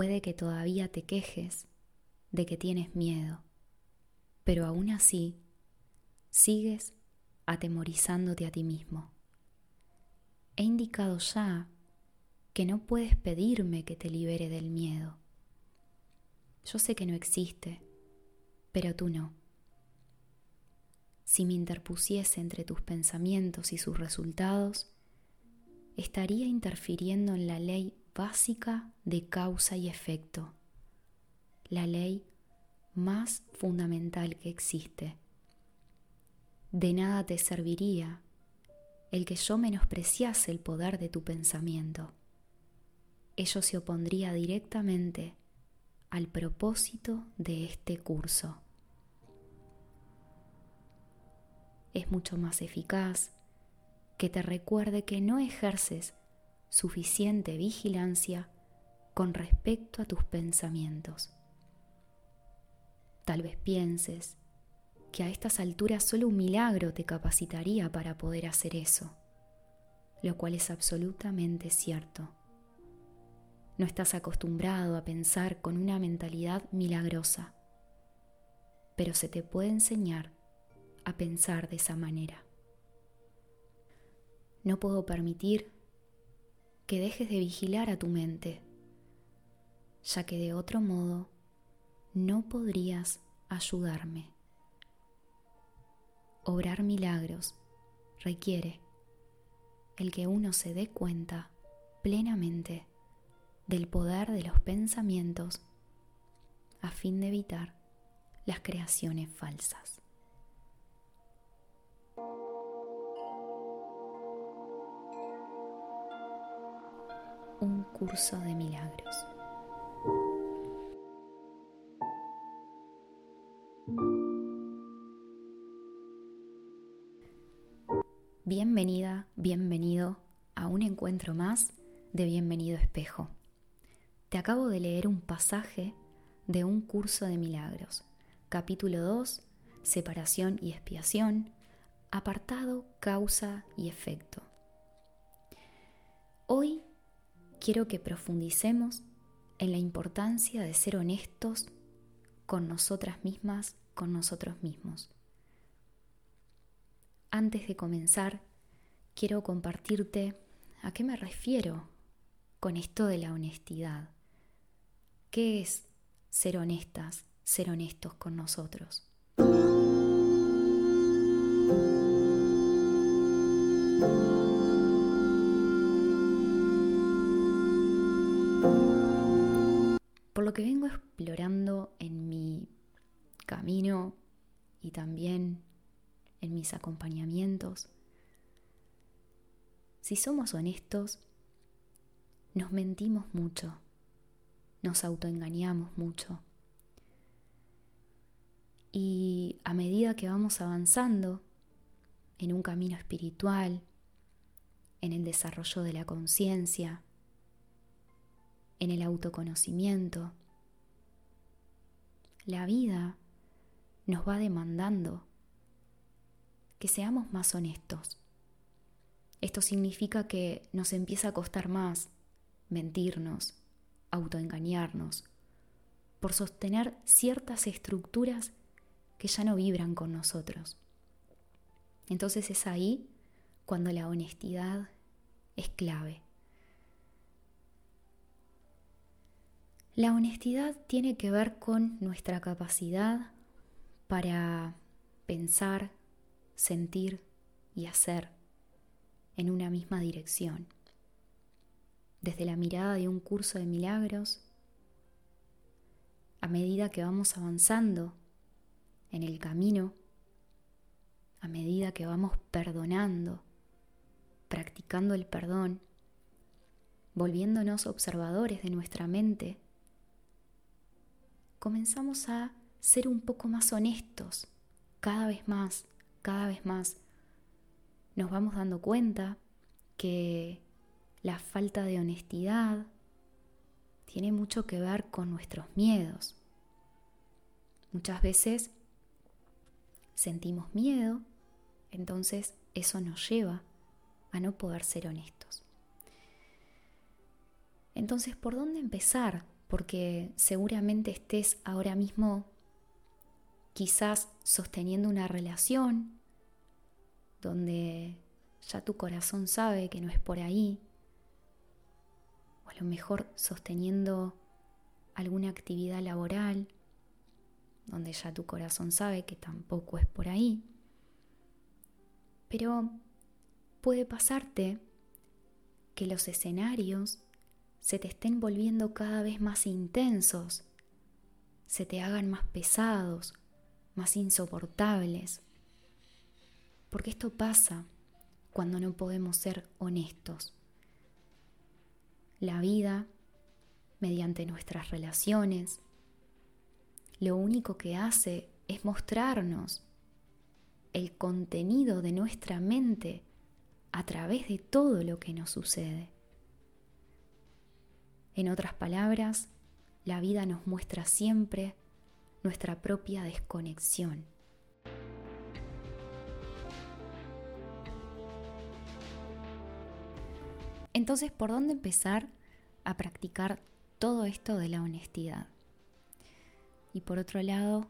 Puede que todavía te quejes de que tienes miedo, pero aún así sigues atemorizándote a ti mismo. He indicado ya que no puedes pedirme que te libere del miedo. Yo sé que no existe, pero tú no. Si me interpusiese entre tus pensamientos y sus resultados, estaría interfiriendo en la ley básica de causa y efecto, la ley más fundamental que existe. De nada te serviría el que yo menospreciase el poder de tu pensamiento. Ello se opondría directamente al propósito de este curso. Es mucho más eficaz que te recuerde que no ejerces suficiente vigilancia con respecto a tus pensamientos. Tal vez pienses que a estas alturas solo un milagro te capacitaría para poder hacer eso, lo cual es absolutamente cierto. No estás acostumbrado a pensar con una mentalidad milagrosa, pero se te puede enseñar a pensar de esa manera. No puedo permitir que dejes de vigilar a tu mente, ya que de otro modo no podrías ayudarme. Obrar milagros requiere el que uno se dé cuenta plenamente del poder de los pensamientos a fin de evitar las creaciones falsas. Un curso de milagros. Bienvenida, bienvenido a un encuentro más de Bienvenido Espejo. Te acabo de leer un pasaje de un curso de milagros, capítulo 2, separación y expiación, apartado causa y efecto. Hoy quiero que profundicemos en la importancia de ser honestos con nosotras mismas, con nosotros mismos. Antes de comenzar, quiero compartirte a qué me refiero con esto de la honestidad. ¿Qué es ser honestas, ser honestos con nosotros? Por lo que vengo explorando en mi camino y también en mis acompañamientos, si somos honestos, nos mentimos mucho, nos autoengañamos mucho. Y a medida que vamos avanzando en un camino espiritual, en el desarrollo de la conciencia, en el autoconocimiento. La vida nos va demandando que seamos más honestos. Esto significa que nos empieza a costar más mentirnos, autoengañarnos, por sostener ciertas estructuras que ya no vibran con nosotros. Entonces es ahí cuando la honestidad es clave. La honestidad tiene que ver con nuestra capacidad para pensar, sentir y hacer en una misma dirección. Desde la mirada de un curso de milagros, a medida que vamos avanzando en el camino, a medida que vamos perdonando, practicando el perdón, volviéndonos observadores de nuestra mente, comenzamos a ser un poco más honestos, cada vez más, cada vez más. Nos vamos dando cuenta que la falta de honestidad tiene mucho que ver con nuestros miedos. Muchas veces sentimos miedo, entonces eso nos lleva a no poder ser honestos. Entonces, ¿por dónde empezar porque seguramente estés ahora mismo quizás sosteniendo una relación donde ya tu corazón sabe que no es por ahí, o a lo mejor sosteniendo alguna actividad laboral donde ya tu corazón sabe que tampoco es por ahí. Pero puede pasarte que los escenarios se te estén volviendo cada vez más intensos, se te hagan más pesados, más insoportables. Porque esto pasa cuando no podemos ser honestos. La vida, mediante nuestras relaciones, lo único que hace es mostrarnos el contenido de nuestra mente a través de todo lo que nos sucede. En otras palabras, la vida nos muestra siempre nuestra propia desconexión. Entonces, ¿por dónde empezar a practicar todo esto de la honestidad? Y por otro lado,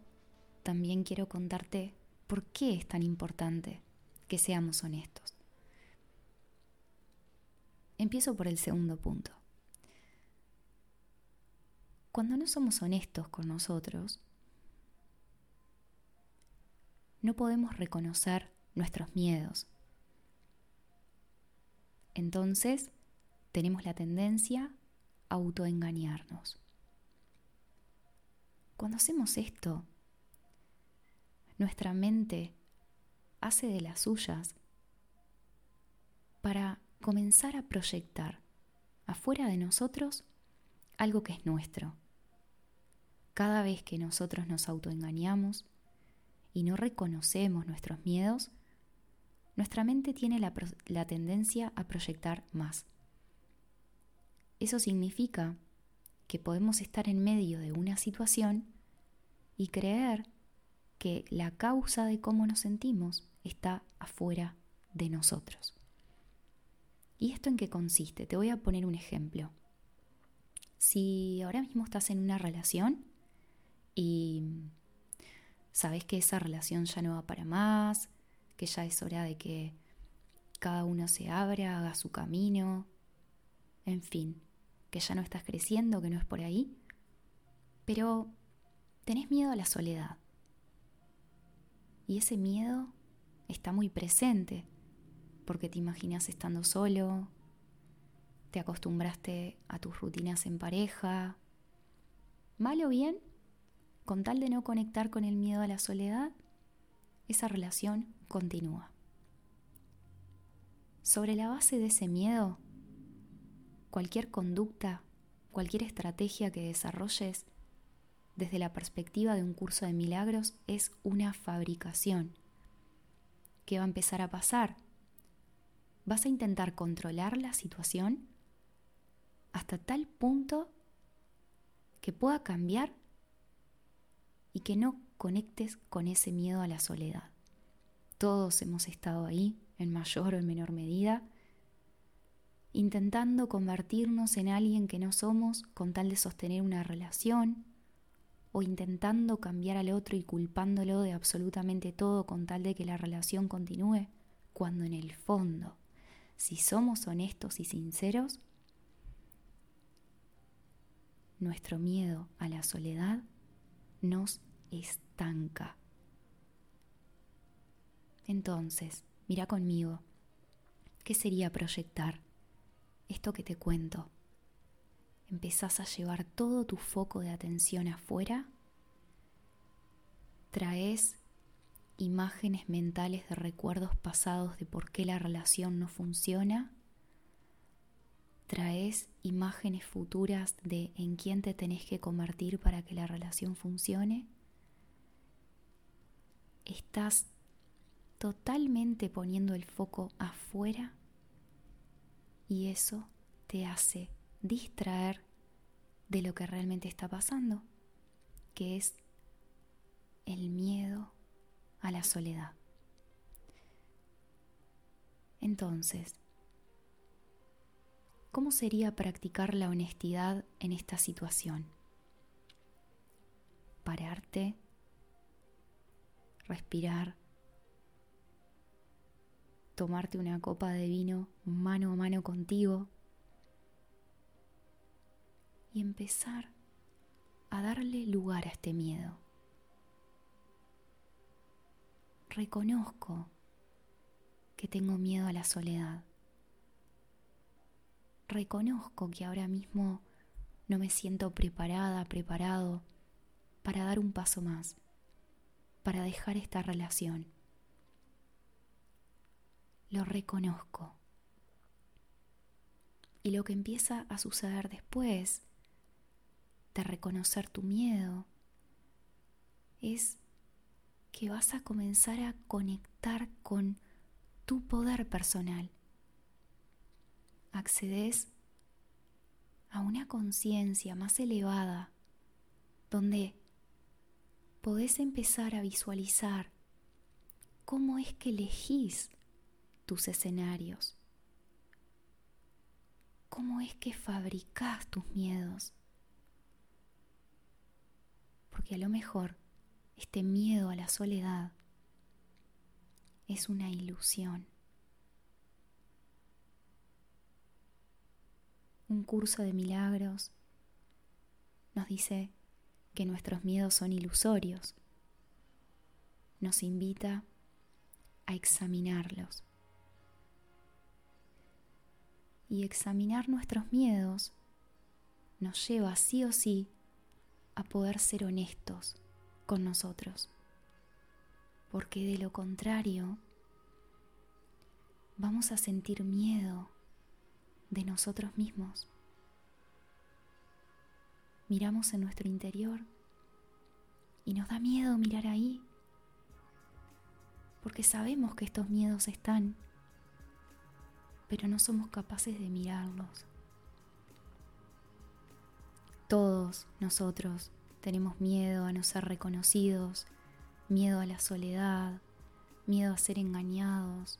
también quiero contarte por qué es tan importante que seamos honestos. Empiezo por el segundo punto. Cuando no somos honestos con nosotros, no podemos reconocer nuestros miedos. Entonces, tenemos la tendencia a autoengañarnos. Cuando hacemos esto, nuestra mente hace de las suyas para comenzar a proyectar afuera de nosotros algo que es nuestro. Cada vez que nosotros nos autoengañamos y no reconocemos nuestros miedos, nuestra mente tiene la, tendencia a proyectar más. Eso significa que podemos estar en medio de una situación y creer que la causa de cómo nos sentimos está afuera de nosotros. ¿Y esto en qué consiste? Te voy a poner un ejemplo. Si ahora mismo estás en una relación y sabes que esa relación ya no va para más, que ya es hora de que cada uno se abra, haga su camino, en fin, que ya no estás creciendo, que no es por ahí, pero tenés miedo a la soledad. Y ese miedo está muy presente porque te imaginas estando solo, te acostumbraste a tus rutinas en pareja. Mal o bien, con tal de no conectar con el miedo a la soledad, esa relación continúa. Sobre la base de ese miedo, cualquier conducta, cualquier estrategia que desarrolles desde la perspectiva de un curso de milagros es una fabricación. ¿Qué va a empezar a pasar? vas a intentar controlar la situación hasta tal punto que pueda cambiar y que no conectes con ese miedo a la soledad. Todos hemos estado ahí, en mayor o en menor medida, intentando convertirnos en alguien que no somos con tal de sostener una relación, o intentando cambiar al otro y culpándolo de absolutamente todo con tal de que la relación continúe, cuando en el fondo si somos honestos y sinceros, nuestro miedo a la soledad nos estanca. Entonces, mira conmigo, ¿qué sería proyectar esto que te cuento? Empezás a llevar todo tu foco de atención afuera, traes imágenes mentales de recuerdos pasados de por qué la relación no funciona, traes imágenes futuras de en quién te tenés que convertir para que la relación funcione, estás totalmente poniendo el foco afuera y eso te hace distraer de lo que realmente está pasando, que es el miedo a la soledad. Entonces, ¿cómo sería practicar la honestidad en esta situación? Pararte, respirar, tomarte una copa de vino mano a mano contigo y empezar a darle lugar a este miedo. Reconozco que tengo miedo a la soledad. Reconozco que ahora mismo no me siento preparada, preparado para dar un paso más, para dejar esta relación. Lo reconozco. Y lo que empieza a suceder después de reconocer tu miedo es que vas a comenzar a conectar con tu poder personal. Accedes a una conciencia más elevada donde podés empezar a visualizar cómo es que elegís tus escenarios, cómo es que fabricás tus miedos porque a lo mejor este miedo a la soledad es una ilusión. Un curso de milagros nos dice que nuestros miedos son ilusorios. Nos invita a examinarlos. Y examinar nuestros miedos nos lleva sí o sí a poder ser honestos con nosotros. Porque de lo contrario, vamos a sentir miedo de nosotros mismos. Miramos en nuestro interior y nos da miedo mirar ahí, porque sabemos que estos miedos están, pero no somos capaces de mirarlos. Todos nosotros tenemos miedo a no ser reconocidos, miedo a la soledad, miedo a ser engañados,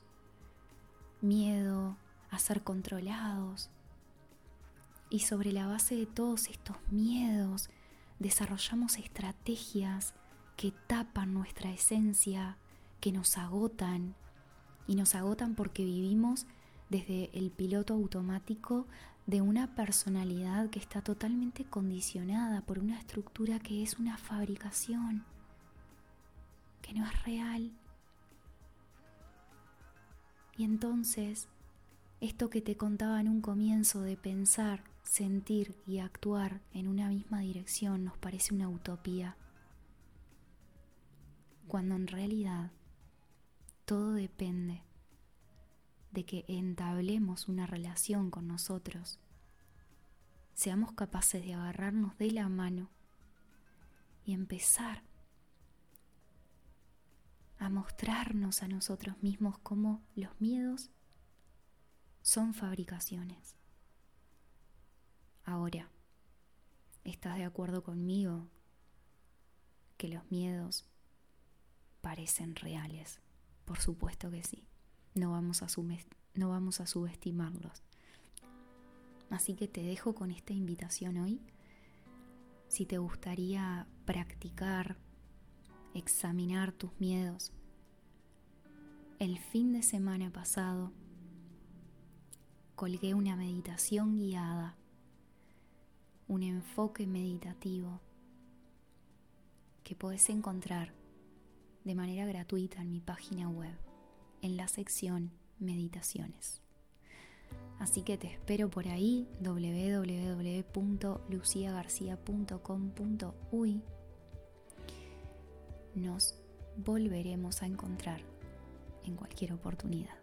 miedo a ser controlados. Y sobre la base de todos estos miedos desarrollamos estrategias que tapan nuestra esencia, que nos agotan. Y nos agotan porque vivimos desde el piloto automático de una personalidad que está totalmente condicionada por una estructura que es una fabricación, que no es real. Y entonces, esto que te contaba en un comienzo de pensar, sentir y actuar en una misma dirección nos parece una utopía, cuando en realidad todo depende de que entablemos una relación con nosotros, seamos capaces de agarrarnos de la mano y empezar a mostrarnos a nosotros mismos como los miedos son fabricaciones. Ahora, ¿estás de acuerdo conmigo que los miedos parecen reales? Por supuesto que sí no vamos a, no vamos a subestimarlos. Así que te dejo con esta invitación hoy. Si te gustaría practicar, examinar tus miedos, el fin de semana pasado colgué una meditación guiada, un enfoque meditativo que puedes encontrar de manera gratuita en mi página web en la sección Meditaciones. Así que te espero por ahí www.luciagarcia.com.uy. Nos volveremos a encontrar en cualquier oportunidad.